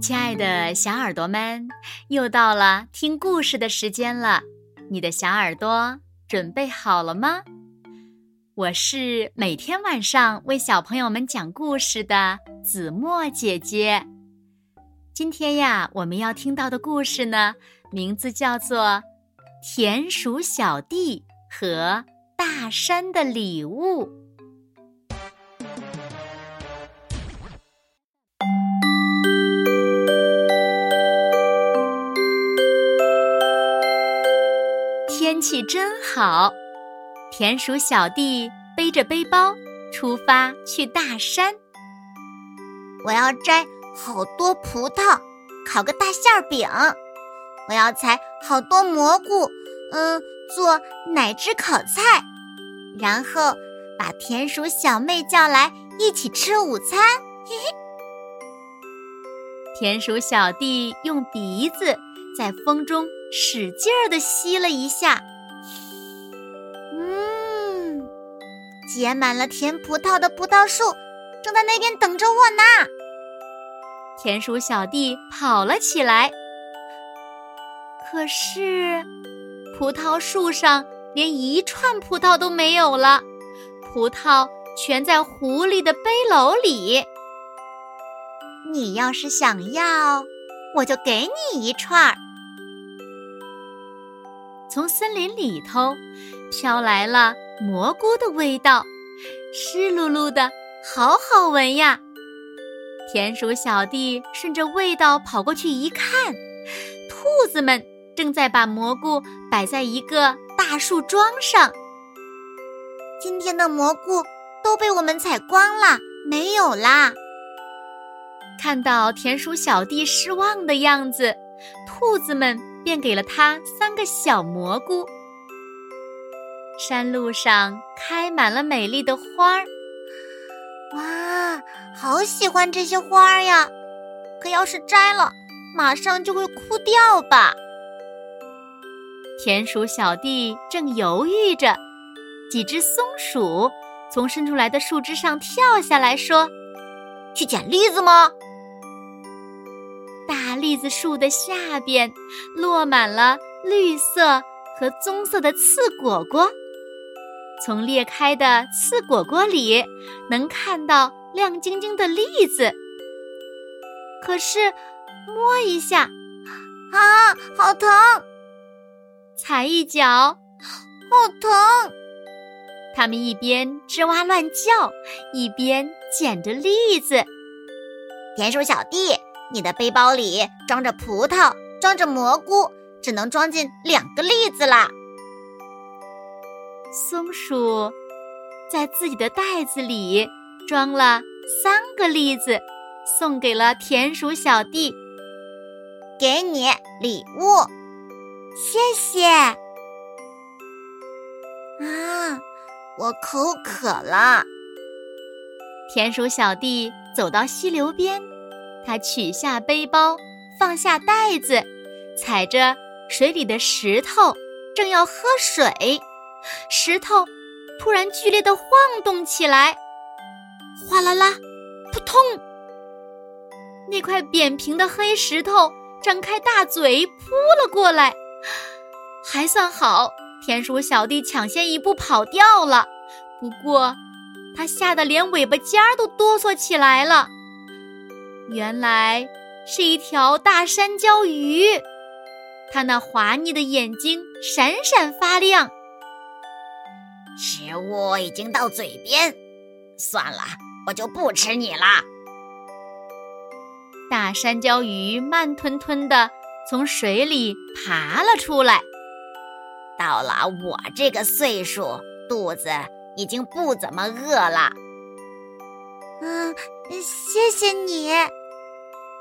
亲爱的小耳朵们，又到了听故事的时间了。你的小耳朵准备好了吗？我是每天晚上为小朋友们讲故事的子墨姐姐。今天呀，我们要听到的故事呢，名字叫做《田鼠小弟和大山的礼物》。气真好，田鼠小弟背着背包出发去大山。我要摘好多葡萄，烤个大馅饼。我要采好多蘑菇，嗯，做奶汁烤菜。然后把田鼠小妹叫来一起吃午餐。嘿嘿。田鼠小弟用鼻子在风中。使劲儿地吸了一下，结满了甜葡萄的葡萄树正在那边等着我呢。田鼠小弟跑了起来，可是葡萄树上连一串葡萄都没有了，葡萄全在狐狸的背篓里。你要是想要，我就给你一串儿。从森林里头飘来了蘑菇的味道，湿漉漉的，好好闻呀！田鼠小弟顺着味道跑过去一看，兔子们正在把蘑菇摆在一个大树桩上。今天的蘑菇都被我们采光了，没有啦！看到田鼠小弟失望的样子，兔子们。便给了他三个小蘑菇。山路上开满了美丽的花儿，哇，好喜欢这些花儿呀！可要是摘了，马上就会枯掉吧。田鼠小弟正犹豫着，几只松鼠从伸出来的树枝上跳下来说：“去捡栗子吗？”栗子树的下边落满了绿色和棕色的刺果果，从裂开的刺果果里能看到亮晶晶的栗子。可是摸一下，啊，好疼！踩一脚，好疼！他们一边吱哇乱叫，一边捡着栗子。田鼠小弟。你的背包里装着葡萄，装着蘑菇，只能装进两个栗子啦。松鼠在自己的袋子里装了三个栗子，送给了田鼠小弟。给你礼物，谢谢。啊，我口渴了。田鼠小弟走到溪流边。他取下背包，放下袋子，踩着水里的石头，正要喝水，石头突然剧烈的晃动起来，哗啦啦，扑通！那块扁平的黑石头张开大嘴扑了过来，还算好，田鼠小弟抢先一步跑掉了。不过，他吓得连尾巴尖儿都哆嗦起来了。原来是一条大山椒鱼，它那滑腻的眼睛闪闪发亮。食物已经到嘴边，算了，我就不吃你了。大山椒鱼慢吞吞的从水里爬了出来。到了我这个岁数，肚子已经不怎么饿了。嗯，谢谢你。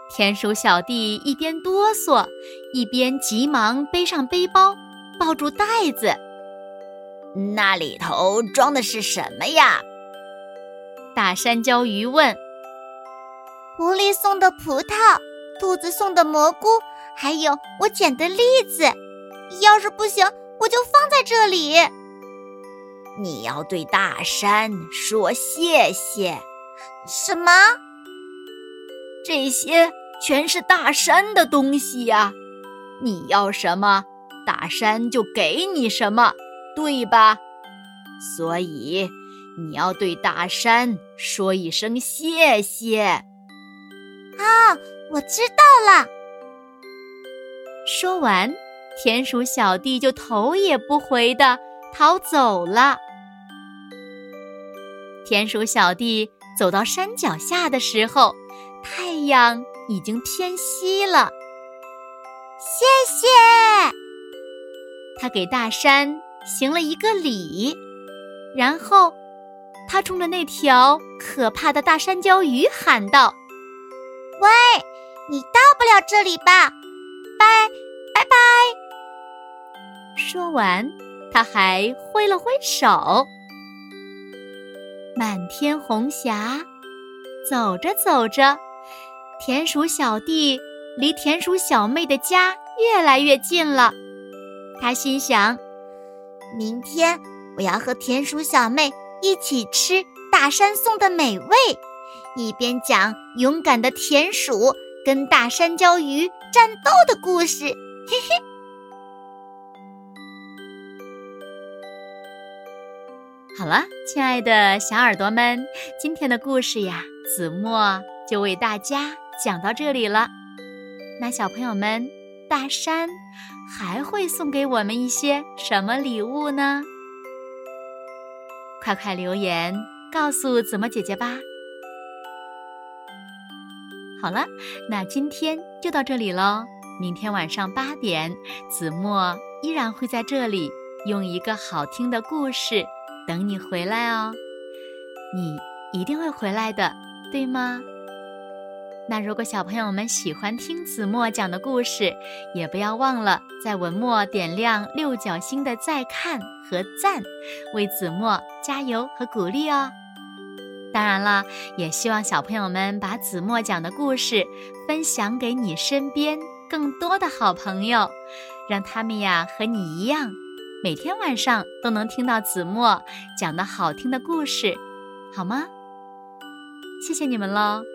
田鼠小弟一边哆嗦，一边急忙背上背包，抱住袋子。那里头装的是什么呀？大山椒鱼问。狐狸送的葡萄，兔子送的蘑菇，还有我捡的栗子。要是不行，我就放在这里。你要对大山说谢谢。什么？这些全是大山的东西呀。你要什么，大山就给你什么，对吧？所以你要对大山说一声谢谢。啊，我知道了。说完，田鼠小弟就头也不回的逃走了。田鼠小弟走到山脚下的时候，太太阳已经偏西了。谢谢，他给大山行了一个礼，然后他冲着那条可怕的大山椒鱼喊道：“喂，你到不了这里吧？拜拜拜！”说完，他还挥了挥手。满天红霞，走着走着，田鼠小弟。离田鼠小妹的家越来越近了，他心想：明天我要和田鼠小妹一起吃大山送的美味，一边讲勇敢的田鼠跟大山椒鱼战斗的故事。嘿嘿。好了，亲爱的小耳朵们，今天的故事呀，子墨就为大家讲到这里了。那小朋友们，大山还会送给我们一些什么礼物呢？快快留言告诉子墨姐姐吧。好了，那今天就到这里喽。明天晚上八点，子墨依然会在这里用一个好听的故事等你回来哦。你一定会回来的，对吗？那如果小朋友们喜欢听子墨讲的故事，也不要忘了在文末点亮六角星的再看和赞，为子墨加油和鼓励哦。当然了，也希望小朋友们把子墨讲的故事分享给你身边更多的好朋友，让他们呀和你一样，每天晚上都能听到子墨讲的好听的故事，好吗？谢谢你们喽。